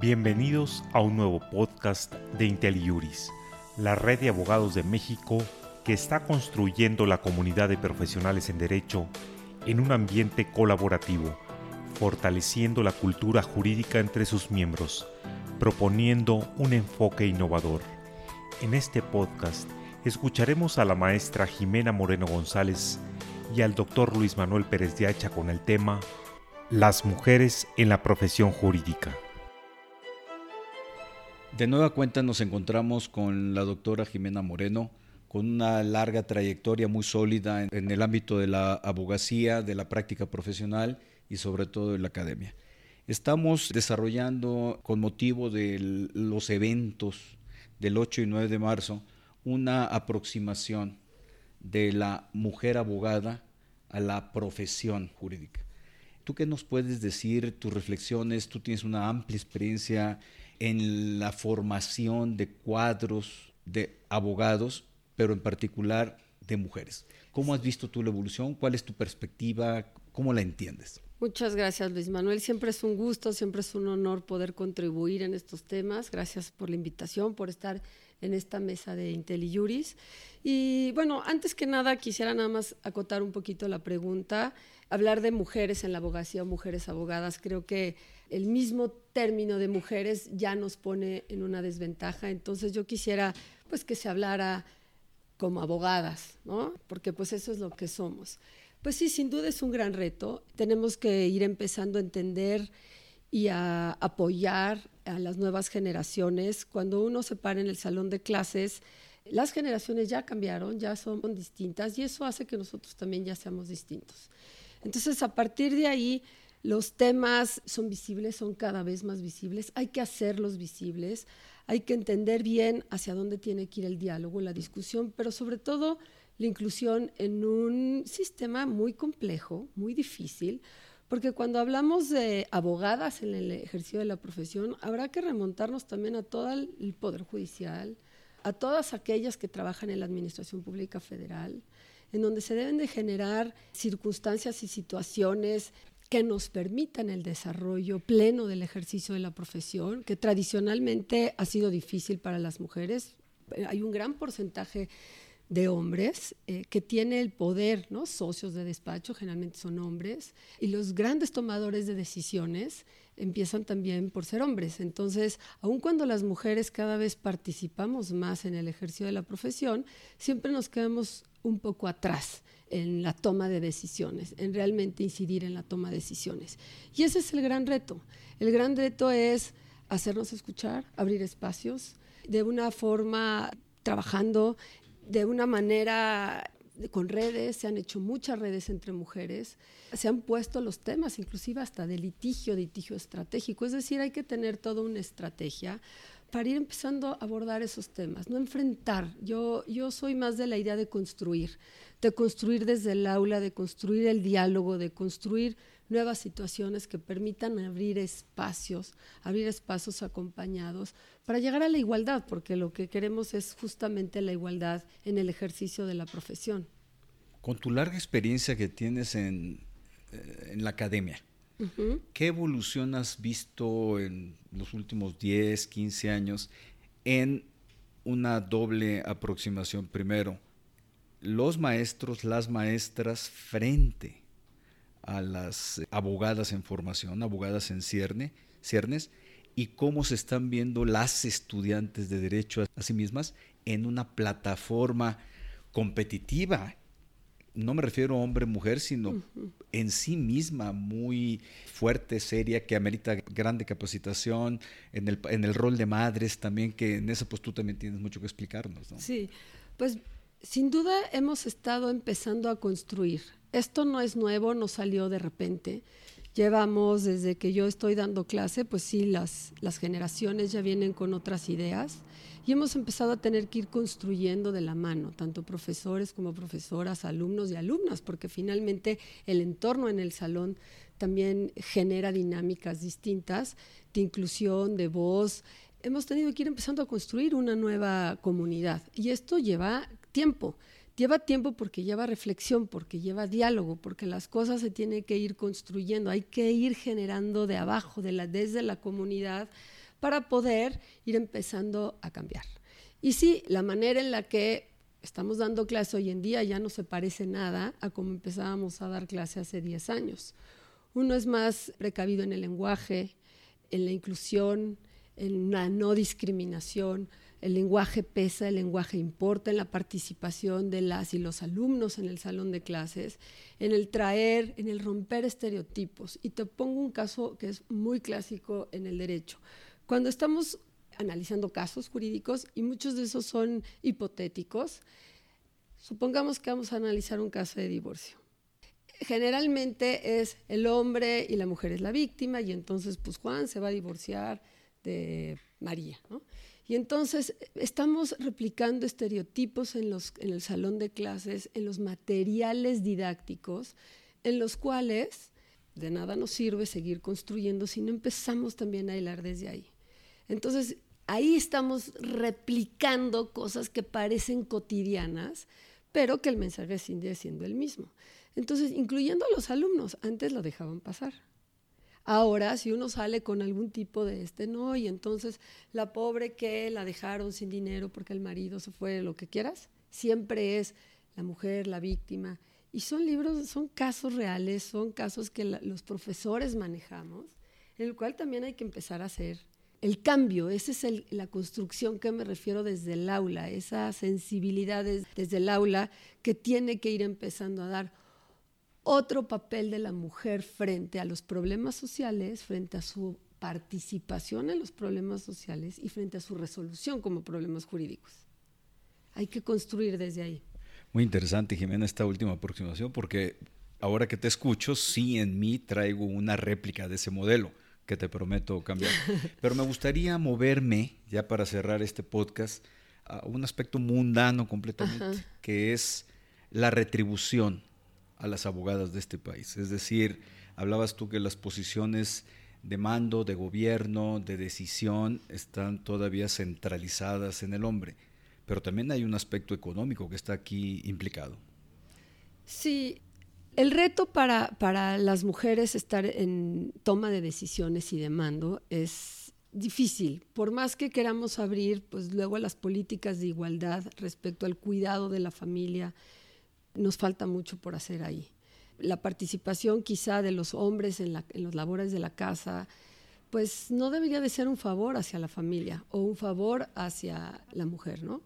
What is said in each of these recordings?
Bienvenidos a un nuevo podcast de IntelliJuris, la red de abogados de México que está construyendo la comunidad de profesionales en derecho en un ambiente colaborativo, fortaleciendo la cultura jurídica entre sus miembros, proponiendo un enfoque innovador. En este podcast escucharemos a la maestra Jimena Moreno González y al doctor Luis Manuel Pérez de Hacha con el tema Las mujeres en la profesión jurídica. De nueva cuenta nos encontramos con la doctora Jimena Moreno, con una larga trayectoria muy sólida en, el ámbito de la abogacía, de la práctica profesional y sobre todo de la academia. Estamos desarrollando con motivo de los eventos del 8 y 9 de marzo una aproximación de la mujer abogada a la profesión jurídica. ¿Tú qué nos puedes decir, tus reflexiones? Tú tienes una amplia experiencia en la formación de cuadros de abogados, pero en particular de mujeres. ¿Cómo has visto tú la evolución? ¿Cuál es tu perspectiva? ¿Cómo la entiendes? Muchas gracias, Luis Manuel. Siempre es un gusto, siempre es un honor poder contribuir en estos temas. Gracias por la invitación, por estar en esta mesa de IntelliJuris. Y bueno, antes que nada, quisiera nada más acotar un poquito la pregunta. Hablar de mujeres en la abogacía o mujeres abogadas, creo que el mismo término de mujeres ya nos pone en una desventaja. Entonces yo quisiera pues que se hablara como abogadas, ¿no? Porque pues eso es lo que somos. Pues sí, sin duda es un gran reto. Tenemos que ir empezando a entender y a apoyar a las nuevas generaciones. Cuando uno se para en el salón de clases, las generaciones ya cambiaron, ya son distintas y eso hace que nosotros también ya seamos distintos. Entonces, a partir de ahí, los temas son visibles, son cada vez más visibles, hay que hacerlos visibles, hay que entender bien hacia dónde tiene que ir el diálogo, la discusión, pero sobre todo la inclusión en un sistema muy complejo, muy difícil, porque cuando hablamos de abogadas en el ejercicio de la profesión, habrá que remontarnos también a todo el Poder Judicial, a todas aquellas que trabajan en la Administración Pública Federal, en donde se deben de generar circunstancias y situaciones que nos permitan el desarrollo pleno del ejercicio de la profesión, que tradicionalmente ha sido difícil para las mujeres. Hay un gran porcentaje de hombres eh, que tiene el poder, ¿no? socios de despacho, generalmente son hombres, y los grandes tomadores de decisiones empiezan también por ser hombres. Entonces, aun cuando las mujeres cada vez participamos más en el ejercicio de la profesión, siempre nos quedamos un poco atrás en la toma de decisiones, en realmente incidir en la toma de decisiones. Y ese es el gran reto. El gran reto es hacernos escuchar, abrir espacios, de una forma trabajando, de una manera con redes, se han hecho muchas redes entre mujeres, se han puesto los temas, inclusive hasta de litigio, litigio estratégico, es decir, hay que tener toda una estrategia para ir empezando a abordar esos temas, no enfrentar. Yo, yo soy más de la idea de construir, de construir desde el aula, de construir el diálogo, de construir nuevas situaciones que permitan abrir espacios, abrir espacios acompañados para llegar a la igualdad, porque lo que queremos es justamente la igualdad en el ejercicio de la profesión. Con tu larga experiencia que tienes en, eh, en la academia, ¿qué evolución has visto en los últimos 10, 15 años en una doble aproximación? Primero, los maestros, las maestras frente a las abogadas en formación, abogadas en cierne, ciernes, y cómo se están viendo las estudiantes de derecho a sí mismas en una plataforma competitiva. No me refiero a hombre-mujer, sino en sí misma muy fuerte, seria, que amerita grande capacitación, en el, en el rol de madres también, que en eso pues tú también tienes mucho que explicarnos. ¿no? Sí, pues sin duda hemos estado empezando a construir. Esto no es nuevo, no salió de repente. Llevamos desde que yo estoy dando clase, pues sí, las, las generaciones ya vienen con otras ideas y hemos empezado a tener que ir construyendo de la mano, tanto profesores como profesoras, alumnos y alumnas, porque finalmente el entorno en el salón también genera dinámicas distintas de inclusión, de voz. Hemos tenido que ir empezando a construir una nueva comunidad y esto lleva tiempo. Lleva tiempo porque lleva reflexión, porque lleva diálogo, porque las cosas se tienen que ir construyendo, hay que ir generando de abajo, de la, desde la comunidad, para poder ir empezando a cambiar. Y sí, la manera en la que estamos dando clase hoy en día ya no se parece nada a como empezábamos a dar clase hace 10 años. Uno es más precavido en el lenguaje, en la inclusión, en la no discriminación. El lenguaje pesa, el lenguaje importa en la participación de las y los alumnos en el salón de clases, en el traer, en el romper estereotipos. Y te pongo un caso que es muy clásico en el derecho. Cuando estamos analizando casos jurídicos y muchos de esos son hipotéticos, supongamos que vamos a analizar un caso de divorcio generalmente es el hombre y la mujer es la víctima y entonces pues Juan se va a divorciar de María, Y entonces estamos replicando estereotipos en, los, en el salón de clases, en los materiales didácticos, en los cuales de nada nos sirve seguir construyendo si no empezamos también a hilar desde ahí. Entonces, ahí estamos replicando cosas que parecen cotidianas, pero que el mensaje sigue siendo el mismo. Entonces, incluyendo a los alumnos, antes lo dejaban pasar. Ahora, si uno sale con algún tipo de este, no, y entonces la pobre que la dejaron sin dinero porque el marido se fue, lo que quieras, siempre es la mujer, la víctima. Y son libros, son casos reales, son casos que los profesores manejamos, en el cual también hay que empezar a hacer el cambio, esa es la construcción que me refiero desde el aula, esa sensibilidad desde el aula que tiene que ir empezando a dar otro papel de la mujer frente a los problemas sociales, frente a su participación en los problemas sociales y frente a su resolución como problemas jurídicos. Hay que construir desde ahí. Muy interesante, Jimena, esta última aproximación, porque ahora que te escucho, sí en mí traigo una réplica de ese modelo que te prometo cambiar. Pero me gustaría moverme, ya para cerrar este podcast, a un aspecto mundano completamente, que es la retribución a las abogadas de este país. Es decir, hablabas tú que las posiciones de mando, de gobierno, de decisión, están todavía centralizadas en el hombre, pero también hay un aspecto económico que está aquí implicado. Sí, el reto para, para las mujeres estar en toma de decisiones y de mando es difícil. Por más que queramos abrir, pues luego las políticas de igualdad respecto al cuidado de la familia, nos falta mucho por hacer ahí. La participación quizá de los hombres en, los labores de la casa, pues no debería de ser un favor hacia la familia o un favor hacia la mujer, ¿no?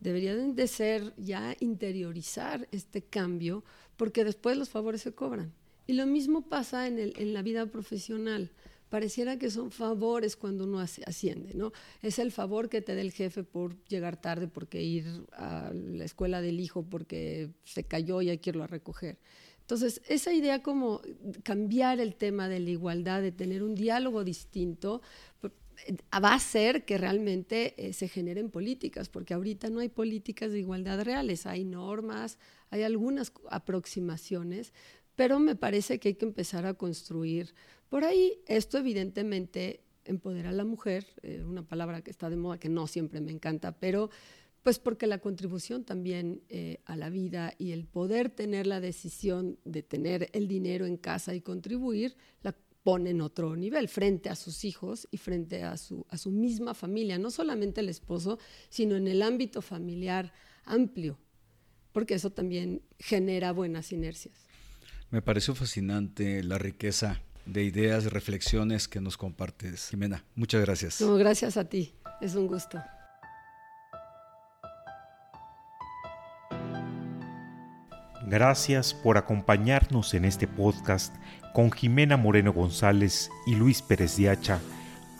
Deberían de ser ya interiorizar este cambio porque después los favores se cobran. Y lo mismo pasa en, en la vida profesional pareciera que son favores cuando uno asciende, ¿no? Es el favor que te da el jefe por llegar tarde, porque ir a la escuela del hijo porque se cayó y hay que irlo a recoger. Entonces, esa idea como cambiar el tema de la igualdad, de tener un diálogo distinto, va a hacer que realmente eh, se generen políticas, porque ahorita no hay políticas de igualdad reales, hay normas, hay algunas aproximaciones, pero me parece que hay que empezar a construir por ahí. Esto evidentemente empodera a la mujer, eh, una palabra que está de moda que no siempre me encanta, pero pues porque la contribución también eh, a la vida y el poder tener la decisión de tener el dinero en casa y contribuir, la pone en otro nivel frente a sus hijos y frente a su, a su misma familia, no solamente el esposo, sino en el ámbito familiar amplio, porque eso también genera buenas inercias. Me pareció fascinante la riqueza de ideas, reflexiones que nos compartes, Jimena. Muchas gracias. No, gracias a ti. Es un gusto. Gracias por acompañarnos en este podcast con Jimena Moreno González y Luis Pérez de Hacha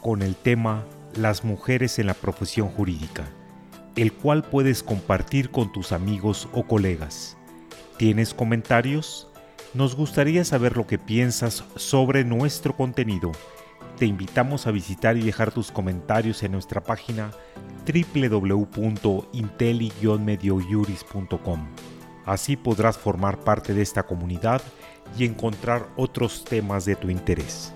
con el tema Las mujeres en la profesión jurídica, el cual puedes compartir con tus amigos o colegas. ¿Tienes comentarios? Nos gustaría saber lo que piensas sobre nuestro contenido. Te invitamos a visitar y dejar tus comentarios en nuestra página www.inteli-mediojuris.com. Así podrás formar parte de esta comunidad y encontrar otros temas de tu interés.